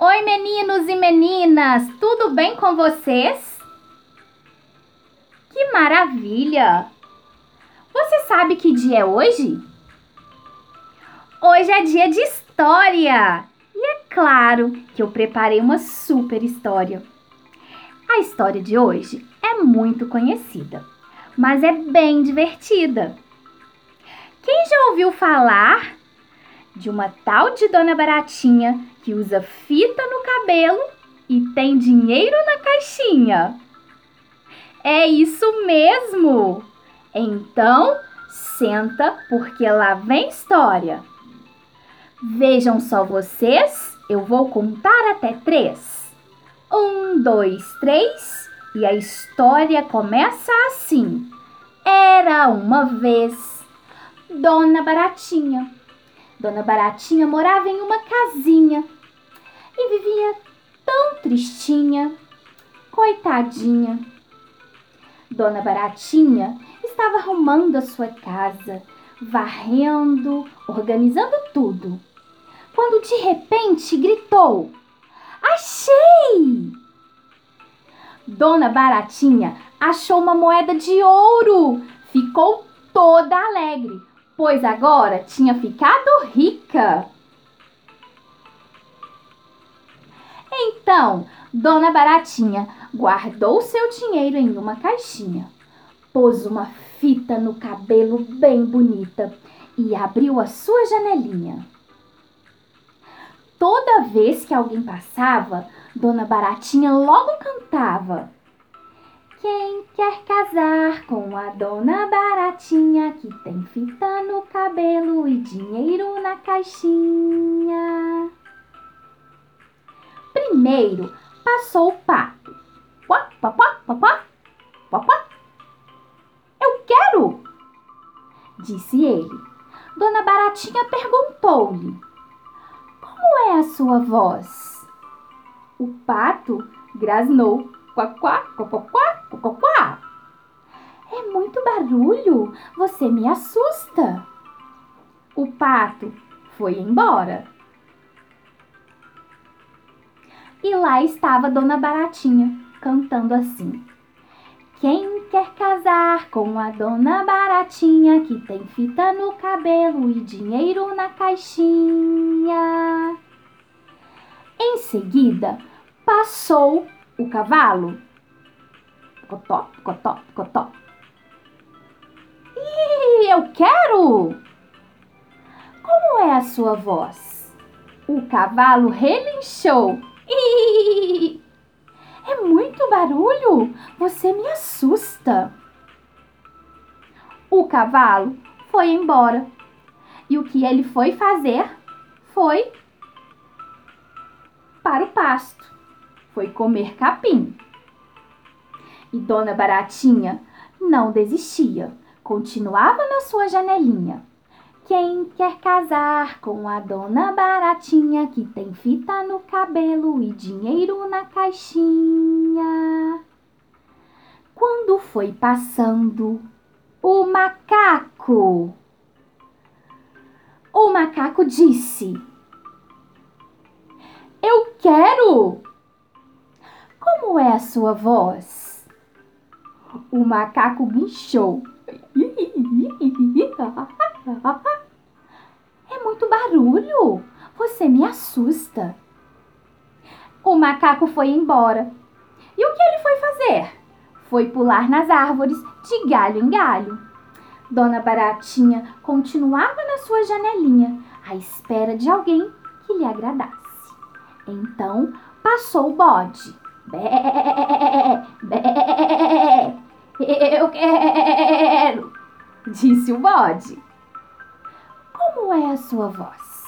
Oi, meninos e meninas, tudo bem com vocês? Que maravilha! Você sabe que dia é hoje? Hoje é dia de história! E é claro que eu preparei uma super história. A história de hoje é muito conhecida, mas é bem divertida. Quem já ouviu falar de uma tal de Dona Baratinha que usa fita no cabelo e tem dinheiro na caixinha. É isso mesmo! Então, senta porque lá vem história. Vejam só vocês, eu vou contar até três. Um, dois, três, e a história começa assim. Era uma vez Dona Baratinha Dona Baratinha morava em uma casinha e vivia tão tristinha, coitadinha. Dona Baratinha estava arrumando a sua casa, varrendo, organizando tudo, quando de repente gritou: Achei! Dona Baratinha achou uma moeda de ouro, ficou toda alegre pois agora tinha ficado rica. Então, Dona Baratinha guardou seu dinheiro em uma caixinha, pôs uma fita no cabelo bem bonita e abriu a sua janelinha. Toda vez que alguém passava, Dona Baratinha logo cantava. Quem quer casar com a dona baratinha que tem fita no cabelo e dinheiro na caixinha? Primeiro passou o pato. Quá, quá, quá, quá, quá, quá. Eu quero! Disse ele. Dona Baratinha perguntou-lhe: Como é a sua voz? O pato grasnou Quá, quá, quá, quá, quá, quá. É muito barulho. Você me assusta. O pato foi embora. E lá estava Dona Baratinha cantando assim. Quem quer casar com a Dona Baratinha que tem fita no cabelo e dinheiro na caixinha? Em seguida, passou o cavalo. Cotó, cotó, cotó. Ih, eu quero! Como é a sua voz? O cavalo relinchou. Ih, é muito barulho! Você me assusta. O cavalo foi embora. E o que ele foi fazer foi para o pasto foi comer capim. E Dona Baratinha não desistia, continuava na sua janelinha. Quem quer casar com a Dona Baratinha que tem fita no cabelo e dinheiro na caixinha? Quando foi passando o macaco, o macaco disse: Eu quero! Como é a sua voz? O macaco guinchou. É muito barulho. Você me assusta. O macaco foi embora. E o que ele foi fazer? Foi pular nas árvores de galho em galho. Dona Baratinha continuava na sua janelinha, à espera de alguém que lhe agradasse. Então passou o bode. Bé, bé, eu quero, disse o bode. Como é a sua voz?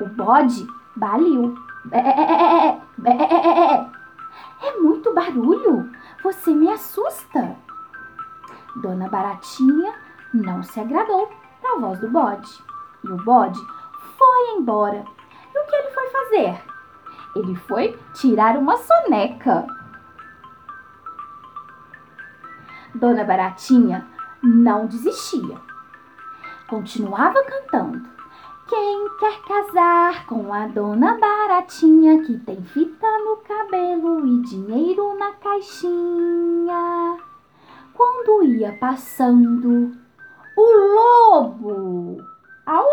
O bode baliu. É muito barulho, você me assusta. Dona Baratinha não se agradou da voz do bode. E o bode foi embora. E o que ele foi fazer? Ele foi tirar uma soneca. Dona Baratinha não desistia. Continuava cantando. Quem quer casar com a dona Baratinha que tem fita no cabelo e dinheiro na caixinha? Quando ia passando o lobo, au!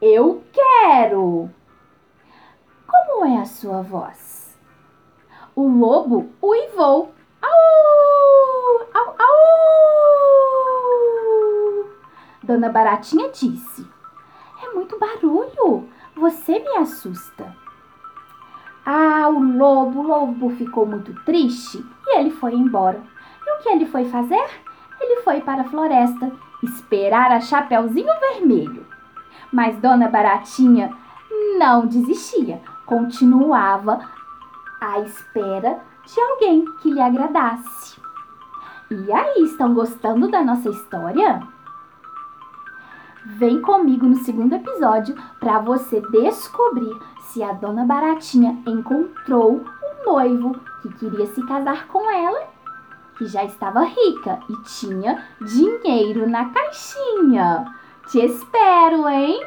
Eu quero. Como é a sua voz? O lobo uivou. Au! Au! Au! Dona Baratinha disse: É muito barulho. Você me assusta. Ah, o lobo, o lobo ficou muito triste e ele foi embora. E o que ele foi fazer? Ele foi para a floresta esperar a Chapeuzinho Vermelho. Mas Dona Baratinha não desistia, continuava à espera de alguém que lhe agradasse. E aí, estão gostando da nossa história? Vem comigo no segundo episódio para você descobrir se a dona Baratinha encontrou um noivo que queria se casar com ela, que já estava rica e tinha dinheiro na caixinha. Te espero, hein?